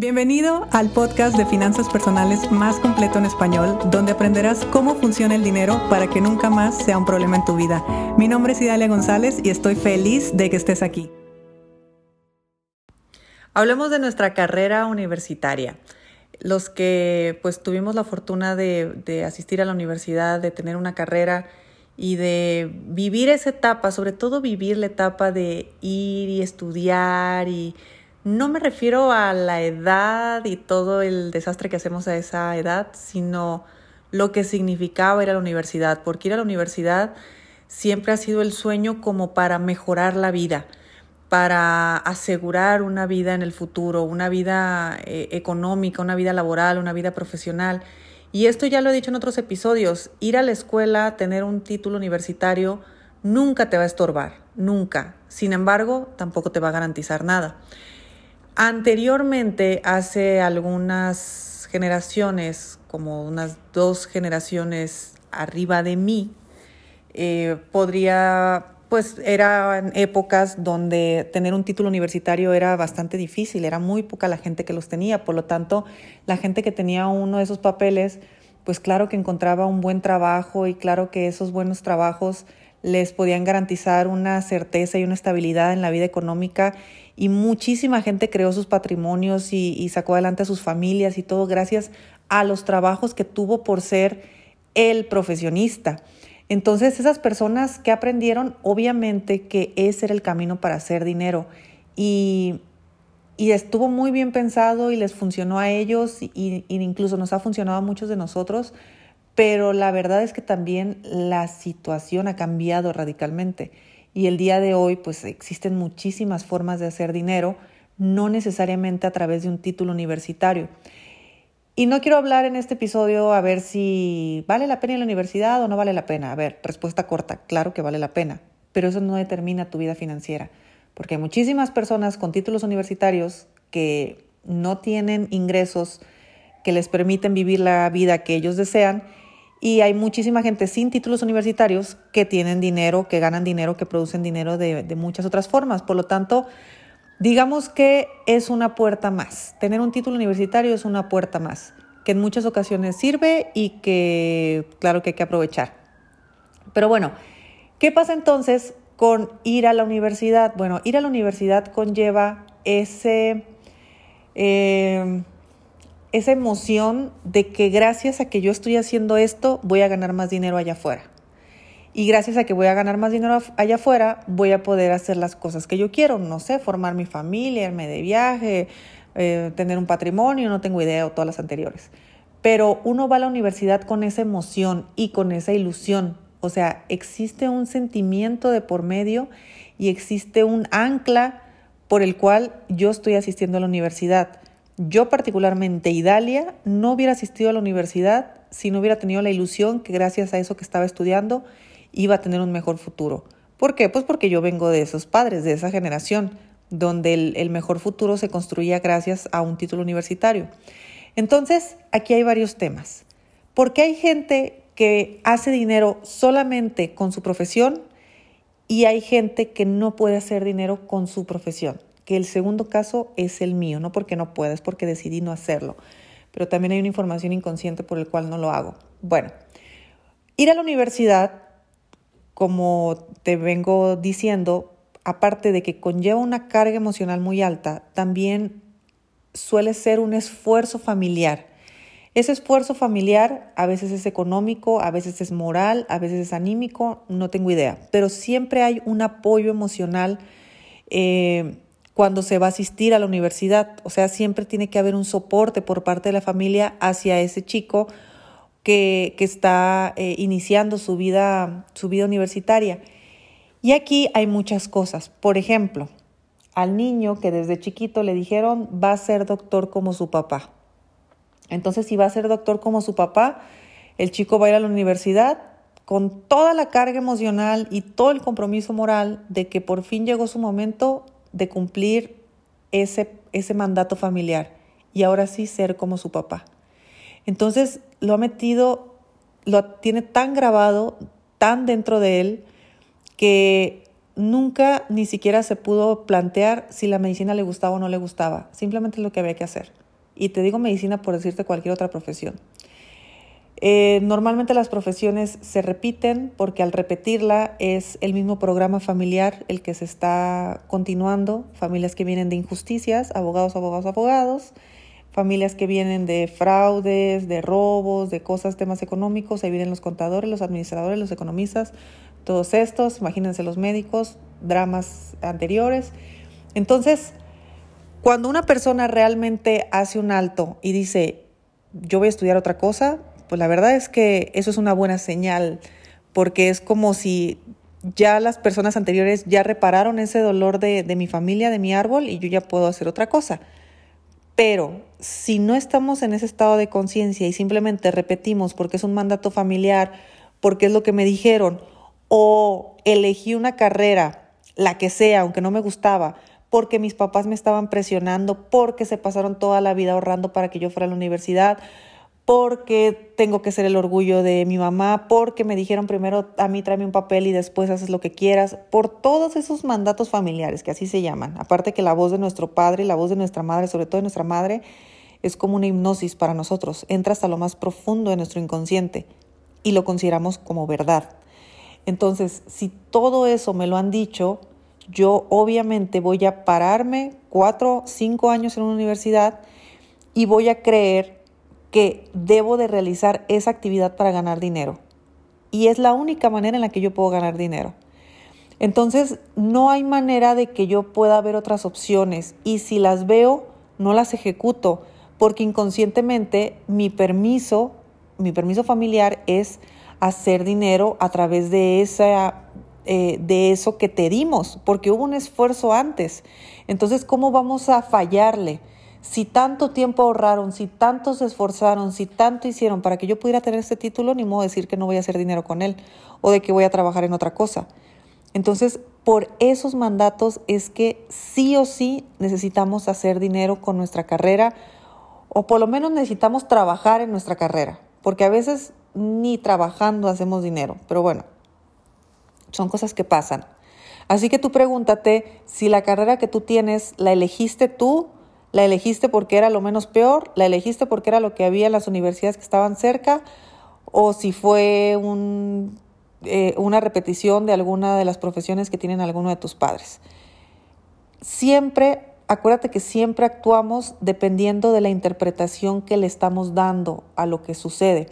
Bienvenido al podcast de finanzas personales más completo en español, donde aprenderás cómo funciona el dinero para que nunca más sea un problema en tu vida. Mi nombre es Idalia González y estoy feliz de que estés aquí. Hablemos de nuestra carrera universitaria. Los que pues tuvimos la fortuna de, de asistir a la universidad, de tener una carrera y de vivir esa etapa, sobre todo vivir la etapa de ir y estudiar y no me refiero a la edad y todo el desastre que hacemos a esa edad, sino lo que significaba ir a la universidad, porque ir a la universidad siempre ha sido el sueño como para mejorar la vida, para asegurar una vida en el futuro, una vida eh, económica, una vida laboral, una vida profesional. Y esto ya lo he dicho en otros episodios, ir a la escuela, tener un título universitario, nunca te va a estorbar, nunca. Sin embargo, tampoco te va a garantizar nada. Anteriormente, hace algunas generaciones, como unas dos generaciones arriba de mí, eh, podría, pues eran épocas donde tener un título universitario era bastante difícil, era muy poca la gente que los tenía, por lo tanto, la gente que tenía uno de esos papeles, pues claro que encontraba un buen trabajo y claro que esos buenos trabajos les podían garantizar una certeza y una estabilidad en la vida económica y muchísima gente creó sus patrimonios y, sacó adelante a sus familias y todo gracias a los trabajos que tuvo por ser el profesionista. Entonces esas personas que aprendieron, obviamente que ese era el camino para hacer dinero y, y estuvo muy bien pensado y les funcionó a ellos y incluso nos ha funcionado a muchos de nosotros pero la verdad es que también la situación ha cambiado radicalmente y el día de hoy pues existen muchísimas formas de hacer dinero, no necesariamente a través de un título universitario. Y no quiero hablar en este episodio a ver si vale la pena ir a la universidad o no vale la pena. A ver, respuesta corta, claro que vale la pena, pero eso no determina tu vida financiera, porque hay muchísimas personas con títulos universitarios que no tienen ingresos que les permiten vivir la vida que ellos desean y hay muchísima gente sin títulos universitarios que tienen dinero, que ganan dinero, que producen dinero de, muchas otras formas. Por lo tanto, digamos que es una puerta más. Tener un título universitario es una puerta más, que en muchas ocasiones sirve y que claro que hay que aprovechar. Pero bueno, ¿qué pasa entonces con ir a la universidad? Bueno, ir a la universidad conlleva ese... Eh, esa emoción de que gracias a que yo estoy haciendo esto voy a ganar más dinero allá afuera. Y gracias a que voy a ganar más dinero allá afuera, voy a poder hacer las cosas que yo quiero. No sé, formar mi familia, irme de viaje, eh, tener un patrimonio, no tengo idea o todas las anteriores. Pero uno va a la universidad con esa emoción y con esa ilusión. O sea, existe un sentimiento de por medio y existe un ancla por el cual yo estoy asistiendo a la universidad. Yo particularmente, Idalia, no hubiera asistido a la universidad si no hubiera tenido la ilusión que gracias a eso que estaba estudiando iba a tener un mejor futuro. ¿Por qué? Pues porque yo vengo de esos padres, de esa generación, donde el, mejor futuro se construía gracias a un título universitario. Entonces, aquí hay varios temas. ¿Por qué hay gente que hace dinero solamente con su profesión y hay gente que no puede hacer dinero con su profesión? El segundo caso es el mío, no porque no pueda, es porque decidí no hacerlo. Pero también hay una información inconsciente por el cual no lo hago. Bueno, ir a la universidad, como te vengo diciendo, aparte de que conlleva una carga emocional muy alta, también suele ser un esfuerzo familiar. Ese esfuerzo familiar a veces es económico, a veces es moral, a veces es anímico, no tengo idea, pero siempre hay un apoyo emocional eh, cuando se va a asistir a la universidad. O sea, siempre tiene que haber un soporte por parte de la familia hacia ese chico que, que está eh, iniciando su vida, su vida universitaria. Y aquí hay muchas cosas. Por ejemplo, al niño que desde chiquito le dijeron va a ser doctor como su papá. Entonces, si va a ser doctor como su papá, el chico va a ir a la universidad con toda la carga emocional y todo el compromiso moral de que por fin llegó su momento de cumplir ese, ese mandato familiar y ahora sí ser como su papá. Entonces lo ha metido, lo tiene tan grabado, tan dentro de él, que nunca ni siquiera se pudo plantear si la medicina le gustaba o no le gustaba. Simplemente lo que había que hacer. Y te digo medicina por decirte cualquier otra profesión. Eh, normalmente las profesiones se repiten porque al repetirla es el mismo programa familiar el que se está continuando, familias que vienen de injusticias, abogados, abogados, abogados, familias que vienen de fraudes, de robos, de cosas, temas económicos, ahí vienen los contadores, los administradores, los economistas, todos estos, imagínense los médicos, dramas anteriores. Entonces, cuando una persona realmente hace un alto y dice, yo voy a estudiar otra cosa, pues la verdad es que eso es una buena señal, porque es como si ya las personas anteriores ya repararon ese dolor de, mi familia, de mi árbol, y yo ya puedo hacer otra cosa. Pero si no estamos en ese estado de conciencia y simplemente repetimos porque es un mandato familiar, porque es lo que me dijeron, o elegí una carrera, la que sea, aunque no me gustaba, porque mis papás me estaban presionando, porque se pasaron toda la vida ahorrando para que yo fuera a la universidad, porque tengo que ser el orgullo de mi mamá, porque me dijeron primero a mí tráeme un papel y después haces lo que quieras, por todos esos mandatos familiares que así se llaman. Aparte que la voz de nuestro padre, la voz de nuestra madre, sobre todo de nuestra madre, es como una hipnosis para nosotros, entra hasta lo más profundo de nuestro inconsciente y lo consideramos como verdad. Entonces, si todo eso me lo han dicho, yo obviamente voy a pararme cuatro, cinco años en una universidad y voy a creer que debo de realizar esa actividad para ganar dinero. Y es la única manera en la que yo puedo ganar dinero. Entonces, no hay manera de que yo pueda ver otras opciones y si las veo, no las ejecuto, porque inconscientemente mi permiso, mi permiso familiar es hacer dinero a través de esa eh, de eso que te dimos, porque hubo un esfuerzo antes. Entonces, ¿cómo vamos a fallarle? Si tanto tiempo ahorraron, si tanto se esforzaron, si tanto hicieron para que yo pudiera tener este título, ni modo decir que no voy a hacer dinero con él o de que voy a trabajar en otra cosa. Entonces, por esos mandatos es que sí o sí necesitamos hacer dinero con nuestra carrera o por lo menos necesitamos trabajar en nuestra carrera, porque a veces ni trabajando hacemos dinero, pero bueno, son cosas que pasan. Así que tú pregúntate si la carrera que tú tienes la elegiste tú la elegiste porque era lo menos peor, la elegiste porque era lo que había en las universidades que estaban cerca, o si fue eh, una repetición de alguna de las profesiones que tienen alguno de tus padres. Siempre, acuérdate que siempre actuamos dependiendo de la interpretación que le estamos dando a lo que sucede.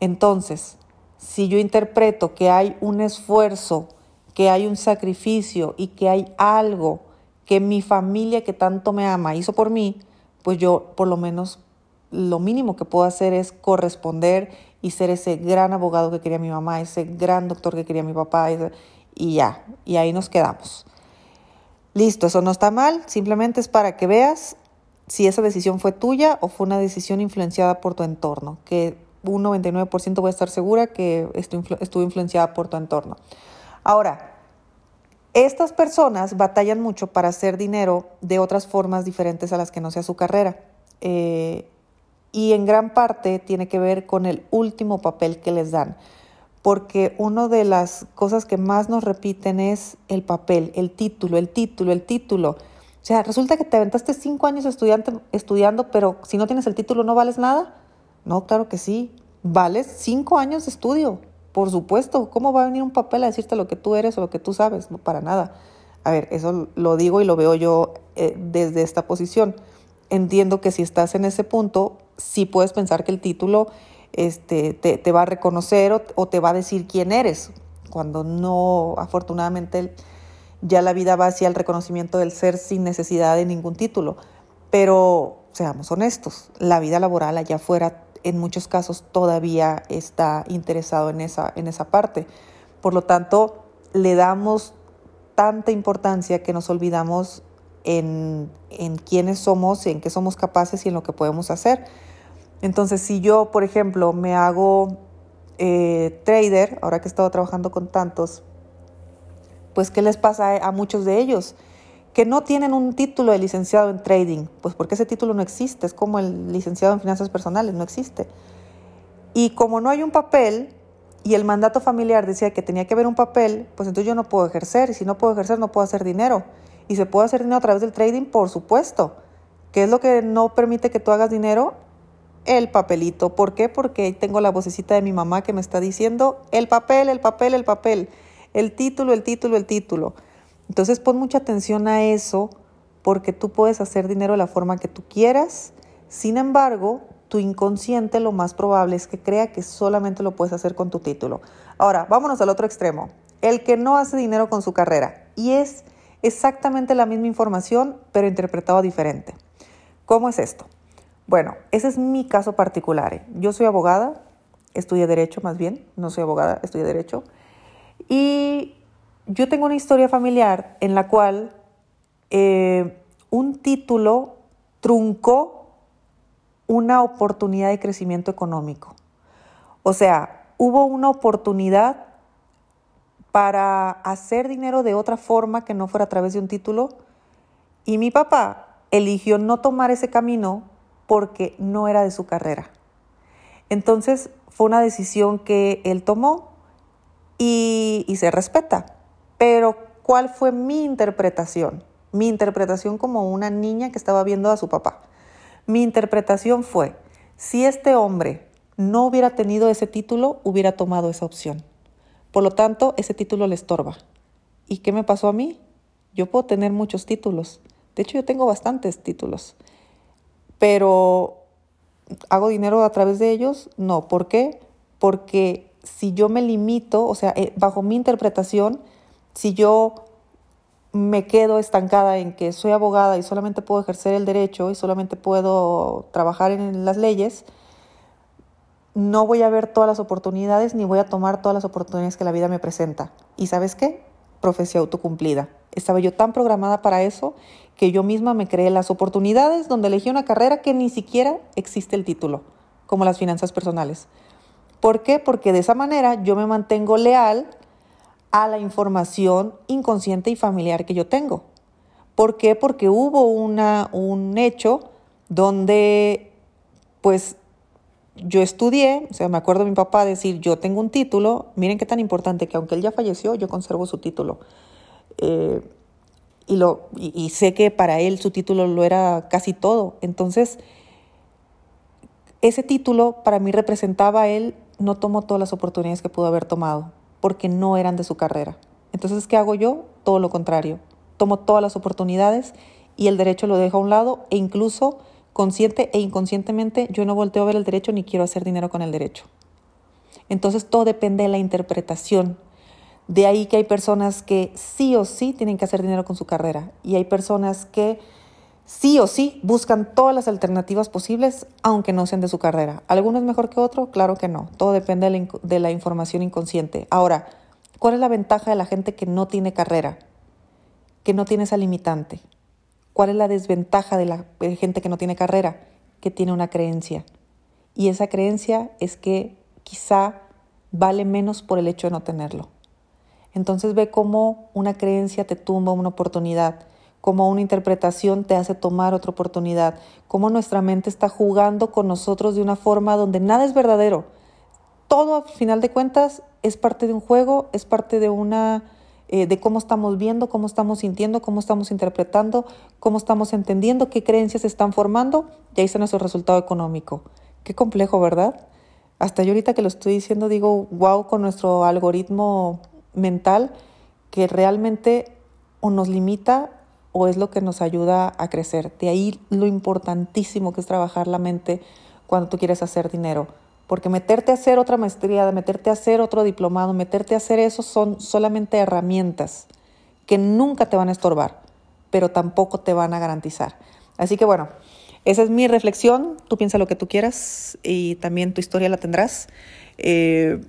Entonces, si yo interpreto que hay un esfuerzo, que hay un sacrificio y que hay algo, que mi familia que tanto me ama hizo por mí, pues yo por lo menos lo mínimo que puedo hacer es corresponder y ser ese gran abogado que quería mi mamá, ese gran doctor que quería mi papá, y ya, y ahí nos quedamos. Listo, eso no está mal, simplemente es para que veas si esa decisión fue tuya o fue una decisión influenciada por tu entorno, que un 99% voy a estar segura que estuvo influenciada por tu entorno. Ahora, estas personas batallan mucho para hacer dinero de otras formas diferentes a las que no sea su carrera. Eh, y en gran parte tiene que ver con el último papel que les dan. Porque una de las cosas que más nos repiten es el papel, el título, el título, el título. O sea, resulta que te aventaste cinco años estudiando, pero si no tienes el título no vales nada. No, claro que sí. Vales cinco años de estudio. Por supuesto, ¿cómo va a venir un papel a decirte lo que tú eres o lo que tú sabes? No, para nada. A ver, eso lo digo y lo veo yo eh, desde esta posición. Entiendo que si estás en ese punto, sí puedes pensar que el título este, te, va a reconocer o, o, te va a decir quién eres, cuando no, afortunadamente, ya la vida va hacia el reconocimiento del ser sin necesidad de ningún título. Pero seamos honestos, la vida laboral allá afuera en muchos casos todavía está interesado en esa, en esa parte. Por lo tanto, le damos tanta importancia que nos olvidamos en, en quiénes somos, en qué somos capaces y en lo que podemos hacer. Entonces, si yo, por ejemplo, me hago eh, trader, ahora que he estado trabajando con tantos, pues, ¿qué les pasa a muchos de ellos? Que no tienen un título de licenciado en trading, pues porque ese título no existe, es como el licenciado en finanzas personales, no existe. Y como no hay un papel y el mandato familiar decía que tenía que haber un papel, pues entonces yo no puedo ejercer y si no puedo ejercer no puedo hacer dinero. Y se puede hacer dinero a través del trading, por supuesto, ¿Qué es lo que no permite que tú hagas dinero? El papelito. ¿Por qué? Porque tengo la vocecita de mi mamá que me está diciendo el papel, el papel, el papel, el título, el título, el título. Entonces pon mucha atención a eso porque tú puedes hacer dinero de la forma que tú quieras. Sin embargo, tu inconsciente lo más probable es que crea que solamente lo puedes hacer con tu título. Ahora, vámonos al otro extremo. El que no hace dinero con su carrera. Y es exactamente la misma información, pero interpretado diferente. ¿Cómo es esto? Bueno, ese es mi caso particular. ¿eh? Yo soy abogada, estudié derecho más bien, no soy abogada, estudié derecho. Y yo tengo una historia familiar en la cual eh, un título truncó una oportunidad de crecimiento económico. O sea, hubo una oportunidad para hacer dinero de otra forma que no fuera a través de un título y mi papá eligió no tomar ese camino porque no era de su carrera. Entonces fue una decisión que él tomó y, y se respeta. Pero ¿cuál fue mi interpretación? mi interpretación como una niña que estaba viendo a su papá. Mi interpretación fue, si este hombre no hubiera tenido ese título, hubiera tomado esa opción. Por lo tanto, ese título le estorba. ¿Y qué me pasó a mí? Yo puedo tener muchos títulos. De hecho, yo tengo bastantes títulos. Pero, ¿hago dinero a través de ellos? No. ¿Por qué? Porque si yo me limito, o sea, eh, bajo mi interpretación, si yo me quedo estancada en que soy abogada y solamente puedo ejercer el derecho y solamente puedo trabajar en las leyes, no voy a ver todas las oportunidades ni voy a tomar todas las oportunidades que la vida me presenta. ¿Y sabes qué? Profecía autocumplida. Estaba yo tan programada para eso que yo misma me creé las oportunidades donde elegí una carrera que ni siquiera existe el título, como las finanzas personales. ¿Por qué? Porque de esa manera yo me mantengo leal a la información inconsciente y familiar que yo tengo. ¿Por qué? Porque hubo una, un hecho donde, pues, yo estudié, o sea, me acuerdo de mi papá decir, yo tengo un título, miren qué tan importante que aunque él ya falleció, yo conservo su título. Eh, y, lo, y sé que para él su título lo era casi todo. Entonces, ese título para mí representaba a él, no tomó todas las oportunidades que pudo haber tomado porque no eran de su carrera. Entonces, ¿qué hago yo? Todo lo contrario. Tomo todas las oportunidades y el derecho lo dejo a un lado e incluso consciente e inconscientemente yo no volteo a ver el derecho ni quiero hacer dinero con el derecho. Entonces todo depende de la interpretación. De ahí que hay personas que sí o sí tienen que hacer dinero con su carrera y hay personas que sí o sí buscan todas las alternativas posibles, aunque no sean de su carrera. ¿Alguno es mejor que otro? Claro que no. Todo depende de la, información inconsciente. Ahora, ¿cuál es la ventaja de la gente que no tiene carrera? Que no tiene esa limitante. ¿Cuál es la desventaja de la gente que no tiene carrera? Que tiene una creencia. Y esa creencia es que quizá vale menos por el hecho de no tenerlo. Entonces ve cómo una creencia te tumba una oportunidad cómo una interpretación te hace tomar otra oportunidad, cómo nuestra mente está jugando con nosotros de una forma donde nada es verdadero. Todo, al final de cuentas, es parte de un juego, es parte de una eh, de cómo estamos viendo, cómo estamos sintiendo, cómo estamos interpretando, cómo estamos entendiendo, qué creencias están formando, y ahí está nuestro resultado económico. Qué complejo, ¿verdad? Hasta yo ahorita que lo estoy diciendo digo, wow, con nuestro algoritmo mental que realmente o nos limita o es lo que nos ayuda a crecer. De ahí lo importantísimo que es trabajar la mente cuando tú quieres hacer dinero. Porque meterte a hacer otra maestría, meterte a hacer otro diplomado, meterte a hacer eso son solamente herramientas que nunca te van a estorbar, pero tampoco te van a garantizar. Así que bueno, esa es mi reflexión. Tú piensa lo que tú quieras y también tu historia la tendrás. Eh,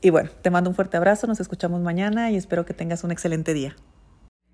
y bueno, te mando un fuerte abrazo, nos escuchamos mañana y espero que tengas un excelente día.